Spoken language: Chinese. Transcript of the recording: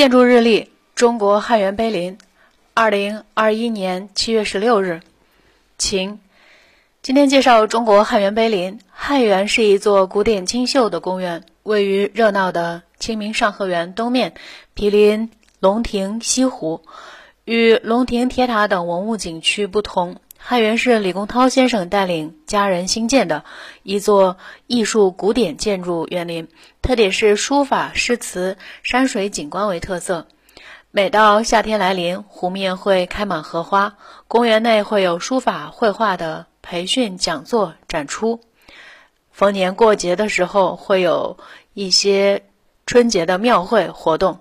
建筑日历：中国汉源碑林，二零二一年七月十六日，晴。今天介绍中国汉源碑林。汉源是一座古典清秀的公园，位于热闹的清明上河园东面，毗邻龙亭西湖。与龙亭铁塔等文物景区不同，汉源是李公涛先生带领家人兴建的一座艺术古典建筑园林，特点是书法、诗词、山水景观为特色。每到夏天来临，湖面会开满荷花，公园内会有书法、绘画的培训讲座展出。逢年过节的时候，会有一些春节的庙会活动。